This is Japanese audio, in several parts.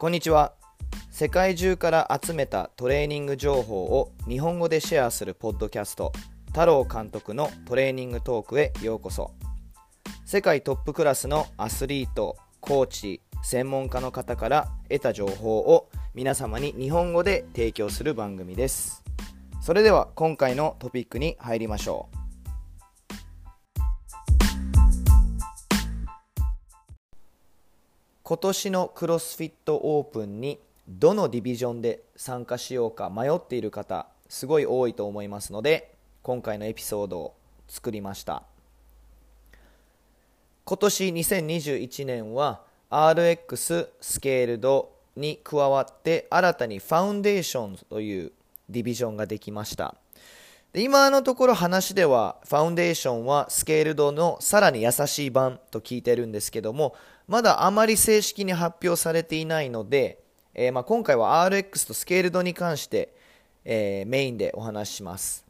こんにちは。世界中から集めたトレーニング情報を日本語でシェアするポッドキャスト太郎監督のトレーニングトークへようこそ。世界トップクラスのアスリートコーチ専門家の方から得た情報を皆様に日本語で提供する番組です。それでは今回のトピックに入りましょう。今年のクロスフィットオープンにどのディビジョンで参加しようか迷っている方すごい多いと思いますので今回のエピソードを作りました。今年2021年は RX スケールドに加わって新たにファウンデーションズというディビジョンができました。で今のところ話ではファウンデーションはスケールドのさらに優しい版と聞いてるんですけどもまだあまり正式に発表されていないので、えー、まあ今回は RX とスケールドに関して、えー、メインでお話しします。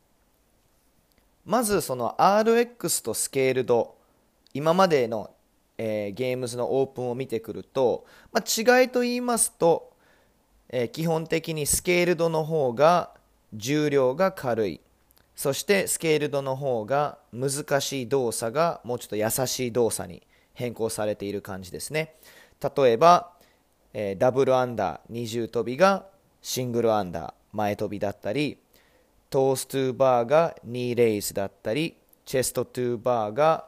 まずその RX とスケールド今までの、えー、ゲームズのオープンを見てくると、まあ、違いと言いますと、え基本的にスケールドの方が重量が軽い。そしてスケールドの方が難しい動作がもうちょっと優しい動作に変更されている感じですね。例えば、えー、ダブルアンダー二重跳びがシングルアンダー前跳びだったりトーストゥーバーがニーレイズだったりチェストトゥーバーが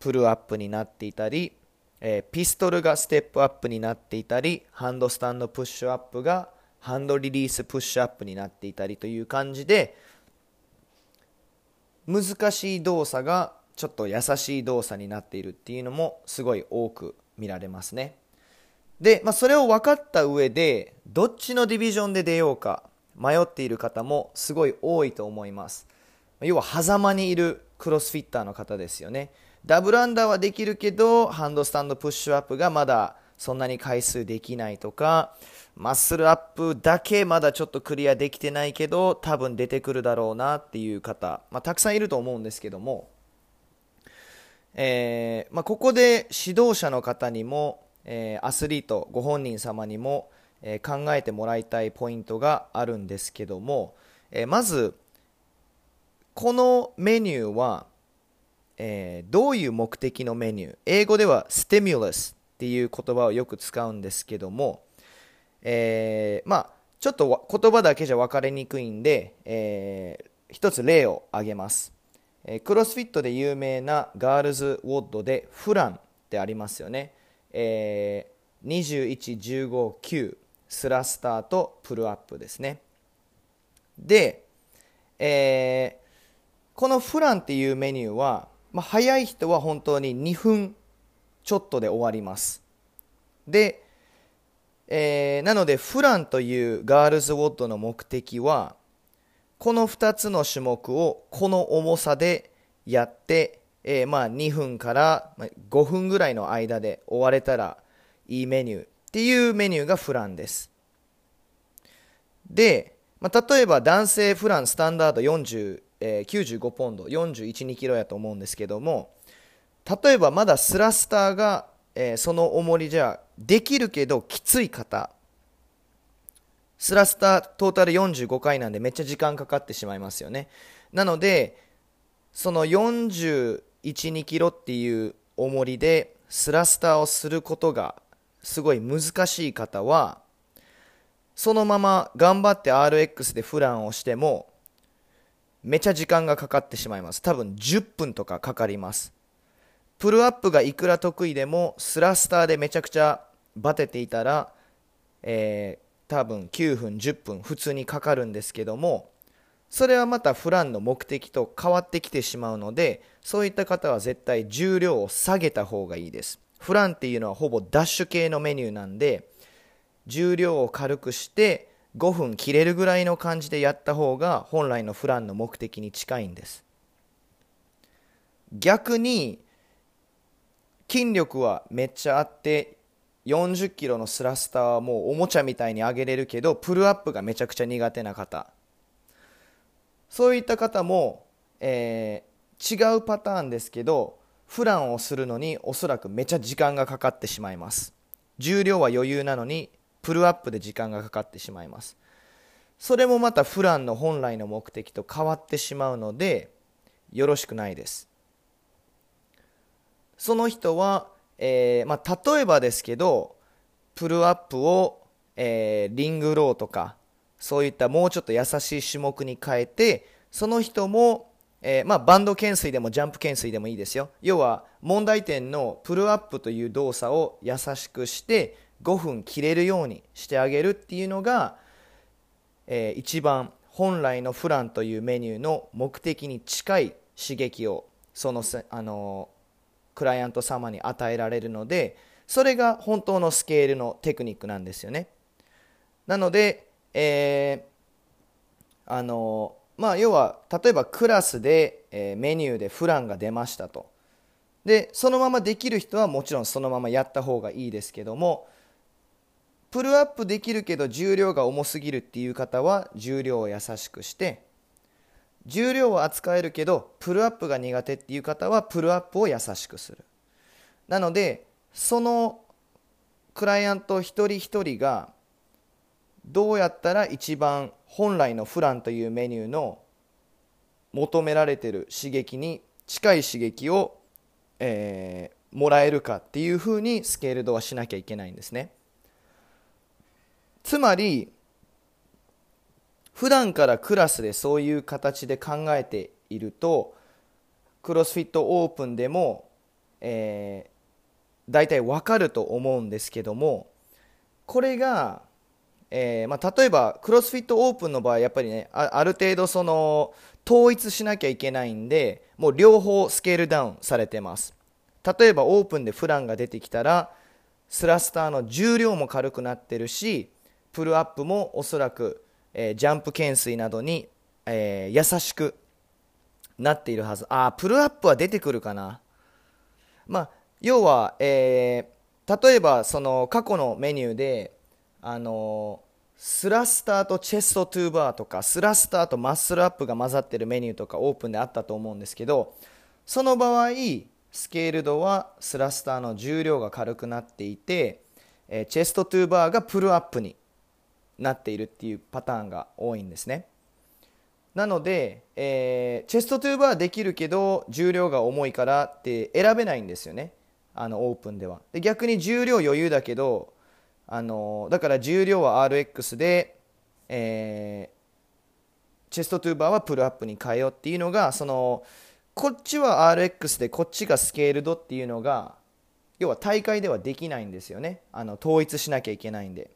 プルアップになっていたり、えー、ピストルがステップアップになっていたりハンドスタンドプッシュアップがハンドリリースプッシュアップになっていたりという感じで難しい動作がちょっと優しい動作になっているっていうのもすごい多く見られますね。で、まあ、それを分かった上でどっちのディビジョンで出ようか迷っている方もすごい多いと思います。要は狭間にいるクロスフィッターの方ですよね。ダブルアンダーはできるけどハンドスタンドプッシュアップがまだそんなに回数できないとかマッスルアップだけまだちょっとクリアできてないけど多分出てくるだろうなっていう方、まあ、たくさんいると思うんですけども、えー、まあ、ここで指導者の方にも、えー、アスリートご本人様にも、えー、考えてもらいたいポイントがあるんですけども、えまずこのメニューは、えどういう目的のメニュー？英語ではステミュラスっていう言葉をよく使うんですけども、え、まあちょっと言葉だけじゃ分かりにくいんで、えー、一つ例を挙げます、え、クロスフィットで有名なガールズウォッドでフランってありますよね、えー、21159スラスターとプルアップですね。で、えー、このフランっていうメニューは、まあ、早い人は本当に2分ちょっとで終わります。で、えー、なのでフランというガールズウォッドの目的はこの2つの種目をこの重さでやって、えー、まあ2分から5分ぐらいの間で終われたらいいメニューっていうメニューがフランです。で、まあ、例えば男性フランスタンダード40、えー、95ポンド412キロやと思うんですけども例えばまだスラスターが、えー、その重りじゃできるけどきつい方スラスタートータル45回なんでめっちゃ時間かかってしまいますよね。なのでその4 1 2キロっていう重りでスラスターをすることがすごい難しい方はそのまま頑張って RX でフランをしてもめちゃ時間がかかってしまいます。多分10分とかかかります。プルアップがいくら得意でもスラスターでめちゃくちゃバテていたら、えー、多分9分10分普通にかかるんですけどもそれはまたフランの目的と変わってきてしまうのでそういった方は絶対重量を下げた方がいいです。フランっていうのはほぼダッシュ系のメニューなんで重量を軽くして5分切れるぐらいの感じでやった方が本来のフランの目的に近いんです。逆に筋力はめっちゃあって40キロのスラスターはもうおもちゃみたいに上げれるけどプルアップがめちゃくちゃ苦手な方。そういった方も、えー、違うパターンですけどフランをするのにおそらくめちゃ時間がかかってしまいます。重量は余裕なのにプルアップで時間がかかってしまいます。それもまたフランの本来の目的と変わってしまうのでよろしくないです。その人は、えーまあ、例えばですけどプルアップを、えー、リングローとかそういったもうちょっと優しい種目に変えてその人も、えー、まあ、バンド懸垂でもジャンプ懸垂でもいいですよ。要は問題点のプルアップという動作を優しくして5分切れるようにしてあげるっていうのが、えー、一番本来のフランというメニューの目的に近い刺激をそのあのクライアント様に与えられるのでそれが本当のスケールのテクニックなんですよね。なので、えー、あのまあ要は例えばクラスで、えー、メニューでフランが出ましたと。でそのままできる人はもちろんそのままやった方がいいですけどもプルアップできるけど重量が重すぎるっていう方は重量を優しくして重量を扱えるけどプルアップが苦手っていう方はプルアップを優しくする。なのでそのクライアント一人一人がどうやったら一番本来のフランというメニューの求められてる刺激に近い刺激を、えー、もらえるかっていうふうにスケールドはしなきゃいけないんですね。つまり普段からクラスでそういう形で考えているとクロスフィットオープンでも、えー、大体わかると思うんですけどもこれが、えー、まあ、例えばクロスフィットオープンの場合やっぱりねある程度その統一しなきゃいけないんでもう両方スケールダウンされてます。例えばオープンでフランが出てきたらスラスターの重量も軽くなってるしプルアップもおそらくえー、ジャンプ懸垂などに、えー、優しくなっているはず。あ、プルアップは出てくるかな。まあ、要は、えー、例えばその過去のメニューで、あのスラスターとチェストトゥーバーとかスラスターとマッスルアップが混ざってるメニューとかオープンであったと思うんですけどその場合スケールドはスラスターの重量が軽くなっていて、えチェストトゥーバーがプルアップになっているっていうパターンが多いんですね。なので、えー、チェストトゥーバーできるけど重量が重いからって選べないんですよね。あのオープンでは。で逆に重量余裕だけどあのだから重量は RX で、えー、チェストトゥーバーはプルアップに変えようっていうのがそのこっちは RX でこっちがスケールドっていうのが要は大会ではできないんですよね。あの統一しなきゃいけないんで。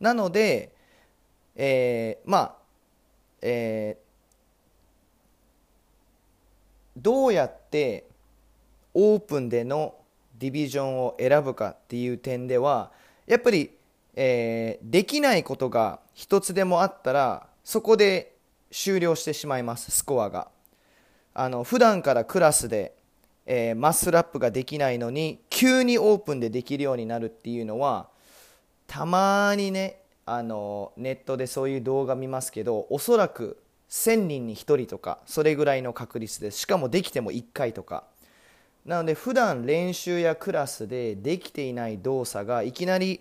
なので、えー、まあ、えー、どうやってオープンでのディビジョンを選ぶかっていう点ではやっぱり、えー、できないことが一つでもあったらそこで終了してしまいますスコアが。あの普段からクラスで、えー、マッスルアップができないのに急にオープンでできるようになるっていうのはたまにねあのネットでそういう動画見ますけどおそらく1000人に1人とかそれぐらいの確率ですしかもできても1回とか。なので普段練習やクラスでできていない動作がいきなり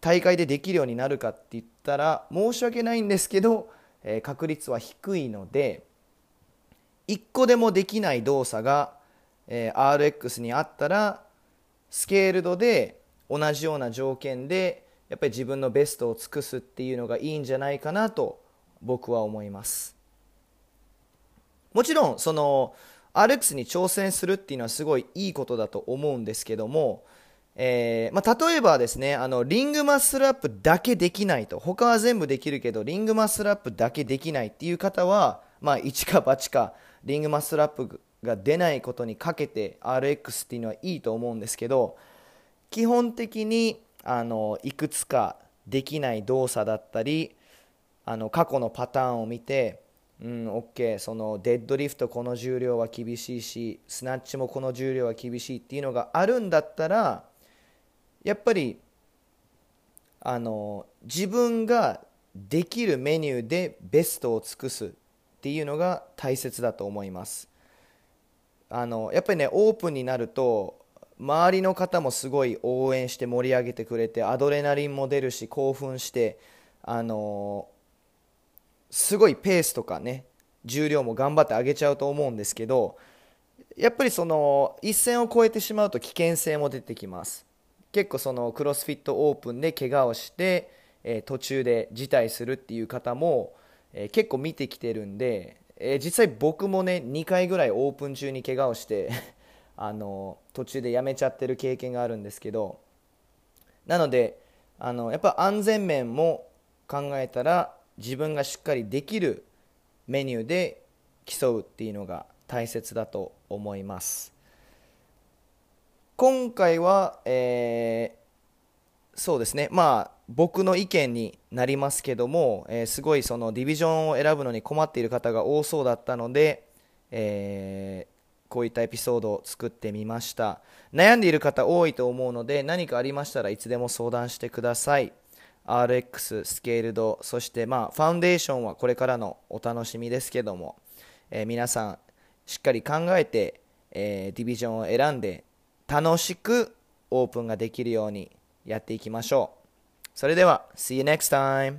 大会でできるようになるかって言ったら申し訳ないんですけど、えー、確率は低いので1個でもできない動作が、えー、RX にあったらスケールドで同じような条件でやっぱり自分のベストを尽くすっていうのがいいんじゃないかなと僕は思います。もちろんその RX に挑戦するっていうのはすごいいいことだと思うんですけども、えー、まあ、例えばですねあのリングマッスルアップだけできないと他は全部できるけどリングマッスルアップだけできないっていう方は、まあ、一か八かリングマッスルアップが出ないことにかけて RX っていうのはいいと思うんですけど基本的にあのいくつかできない動作だったりあの過去のパターンを見てうん、OK そのデッドリフトこの重量は厳しいしスナッチもこの重量は厳しいっていうのがあるんだったらやっぱりあの自分ができるメニューでベストを尽くすっていうのが大切だと思います。あのやっぱりねオープンになると周りの方もすごい応援して盛り上げてくれてアドレナリンも出るし興奮してあのすごいペースとかね重量も頑張って上げちゃうと思うんですけどやっぱりその一線を越えてしまうと危険性も出てきます。結構そのクロスフィットオープンで怪我をして、えー、途中で辞退するっていう方も、えー、結構見てきてるんで、え、実際僕もね2回ぐらいオープン中に怪我をしてあの途中でやめちゃってる経験があるんですけどなのであのやっぱ安全面も考えたら自分がしっかりできるメニューで競うっていうのが大切だと思います。今回は、えー、そうですね。まあ僕の意見になりますけども、えー、すごいそのディビジョンを選ぶのに困っている方が多そうだったので、えー、こういったエピソードを作ってみました。悩んでいる方多いと思うので何かありましたらいつでも相談してください。RX スケールドそしてまあファウンデーションはこれからのお楽しみですけども、えー、皆さんしっかり考えて、えー、ディビジョンを選んで楽しくオープンができるようにやっていきましょう。それでは See you next time!